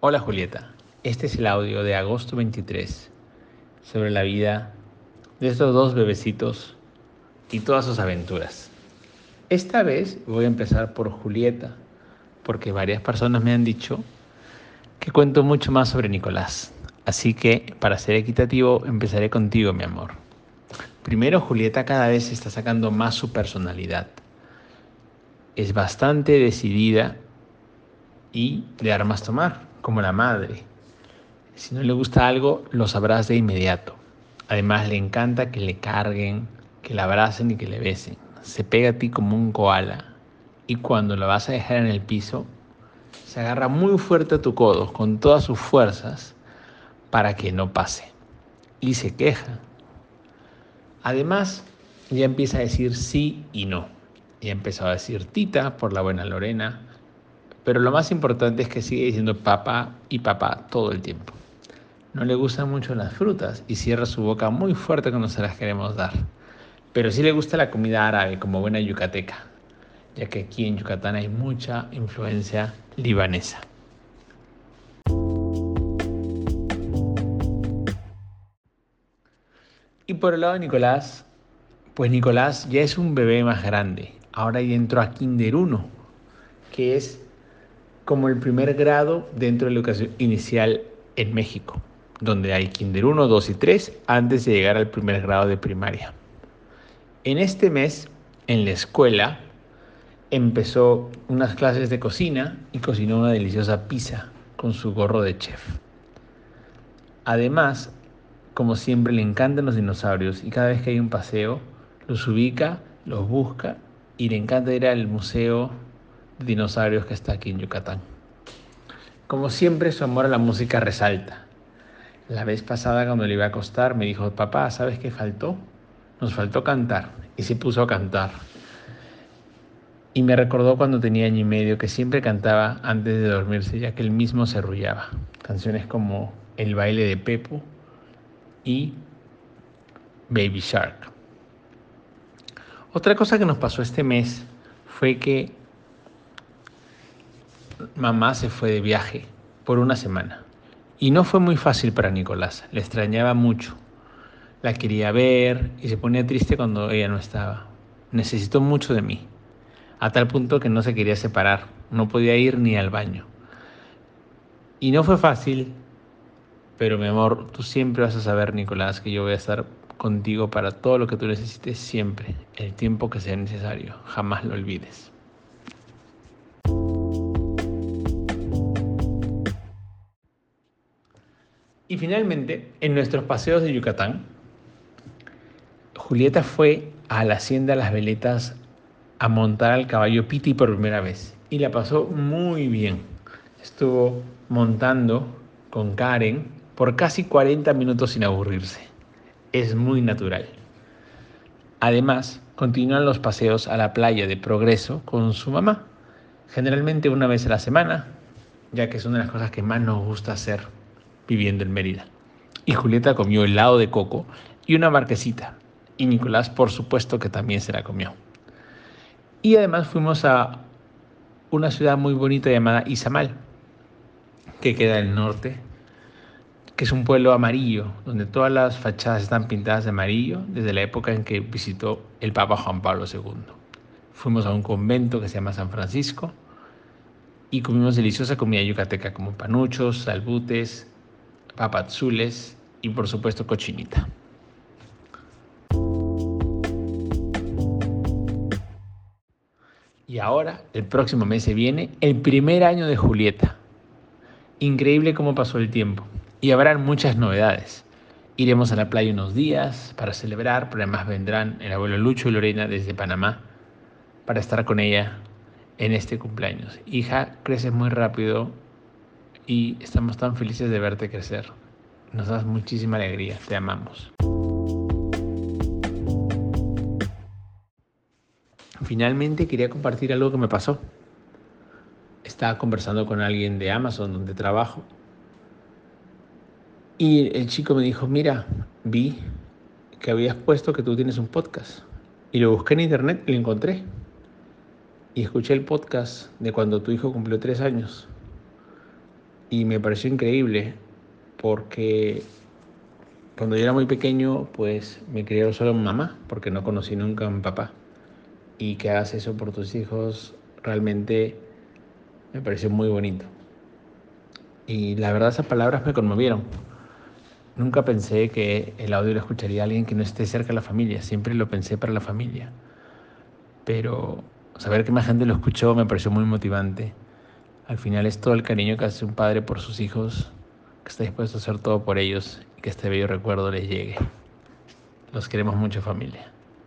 Hola Julieta, este es el audio de agosto 23 sobre la vida de estos dos bebecitos y todas sus aventuras. Esta vez voy a empezar por Julieta, porque varias personas me han dicho que cuento mucho más sobre Nicolás. Así que, para ser equitativo, empezaré contigo, mi amor. Primero, Julieta cada vez está sacando más su personalidad. Es bastante decidida y de armas tomar, como la madre. Si no le gusta algo, lo sabrás de inmediato. Además, le encanta que le carguen, que la abracen y que le besen. Se pega a ti como un koala. Y cuando la vas a dejar en el piso, se agarra muy fuerte a tu codo con todas sus fuerzas para que no pase. Y se queja. Además, ya empieza a decir sí y no. Ya empezó a decir tita por la buena Lorena. Pero lo más importante es que sigue diciendo papá y papá todo el tiempo. No le gustan mucho las frutas y cierra su boca muy fuerte cuando se las queremos dar. Pero sí le gusta la comida árabe como buena yucateca, ya que aquí en Yucatán hay mucha influencia libanesa. Y por el lado de Nicolás, pues Nicolás ya es un bebé más grande. Ahora ya entró a Kinder 1, que es como el primer grado dentro de la educación inicial en México, donde hay Kinder 1, 2 y 3 antes de llegar al primer grado de primaria. En este mes, en la escuela, empezó unas clases de cocina y cocinó una deliciosa pizza con su gorro de chef. Además, como siempre le encantan los dinosaurios y cada vez que hay un paseo los ubica, los busca y le encanta ir al museo dinosaurios que está aquí en Yucatán. Como siempre su amor a la música resalta. La vez pasada cuando le iba a acostar me dijo, papá, ¿sabes qué faltó? Nos faltó cantar y se puso a cantar. Y me recordó cuando tenía año y medio que siempre cantaba antes de dormirse ya que él mismo se arrullaba. Canciones como El baile de Pepo y Baby Shark. Otra cosa que nos pasó este mes fue que mamá se fue de viaje por una semana. Y no fue muy fácil para Nicolás, le extrañaba mucho. La quería ver y se ponía triste cuando ella no estaba. Necesitó mucho de mí, a tal punto que no se quería separar, no podía ir ni al baño. Y no fue fácil pero mi amor, tú siempre vas a saber, Nicolás, que yo voy a estar contigo para todo lo que tú necesites siempre, el tiempo que sea necesario. Jamás lo olvides. Y finalmente, en nuestros paseos de Yucatán, Julieta fue a la hacienda Las Veletas a montar al caballo Piti por primera vez y la pasó muy bien. Estuvo montando con Karen por casi 40 minutos sin aburrirse. Es muy natural. Además, continúan los paseos a la playa de Progreso con su mamá, generalmente una vez a la semana, ya que es una de las cosas que más nos gusta hacer viviendo en Mérida. Y Julieta comió helado de coco y una marquesita, y Nicolás por supuesto que también se la comió. Y además fuimos a una ciudad muy bonita llamada Izamal, que queda al norte que es un pueblo amarillo, donde todas las fachadas están pintadas de amarillo desde la época en que visitó el Papa Juan Pablo II. Fuimos a un convento que se llama San Francisco y comimos deliciosa comida yucateca como panuchos, salbutes, papazules y por supuesto cochinita. Y ahora, el próximo mes se viene el primer año de Julieta. Increíble cómo pasó el tiempo y habrán muchas novedades. Iremos a la playa unos días para celebrar, pero además vendrán el abuelo Lucho y Lorena desde Panamá para estar con ella en este cumpleaños. Hija, creces muy rápido y estamos tan felices de verte crecer. Nos das muchísima alegría, te amamos. Finalmente quería compartir algo que me pasó. Estaba conversando con alguien de Amazon donde trabajo y el chico me dijo, mira, vi que habías puesto que tú tienes un podcast. Y lo busqué en internet y lo encontré. Y escuché el podcast de cuando tu hijo cumplió tres años. Y me pareció increíble porque cuando yo era muy pequeño, pues me crió solo mi mamá, porque no conocí nunca a papá. Y que hagas eso por tus hijos realmente me pareció muy bonito. Y la verdad esas palabras me conmovieron. Nunca pensé que el audio lo escucharía alguien que no esté cerca de la familia, siempre lo pensé para la familia. Pero saber que más gente lo escuchó me pareció muy motivante. Al final es todo el cariño que hace un padre por sus hijos, que está dispuesto a hacer todo por ellos y que este bello recuerdo les llegue. Los queremos mucho familia.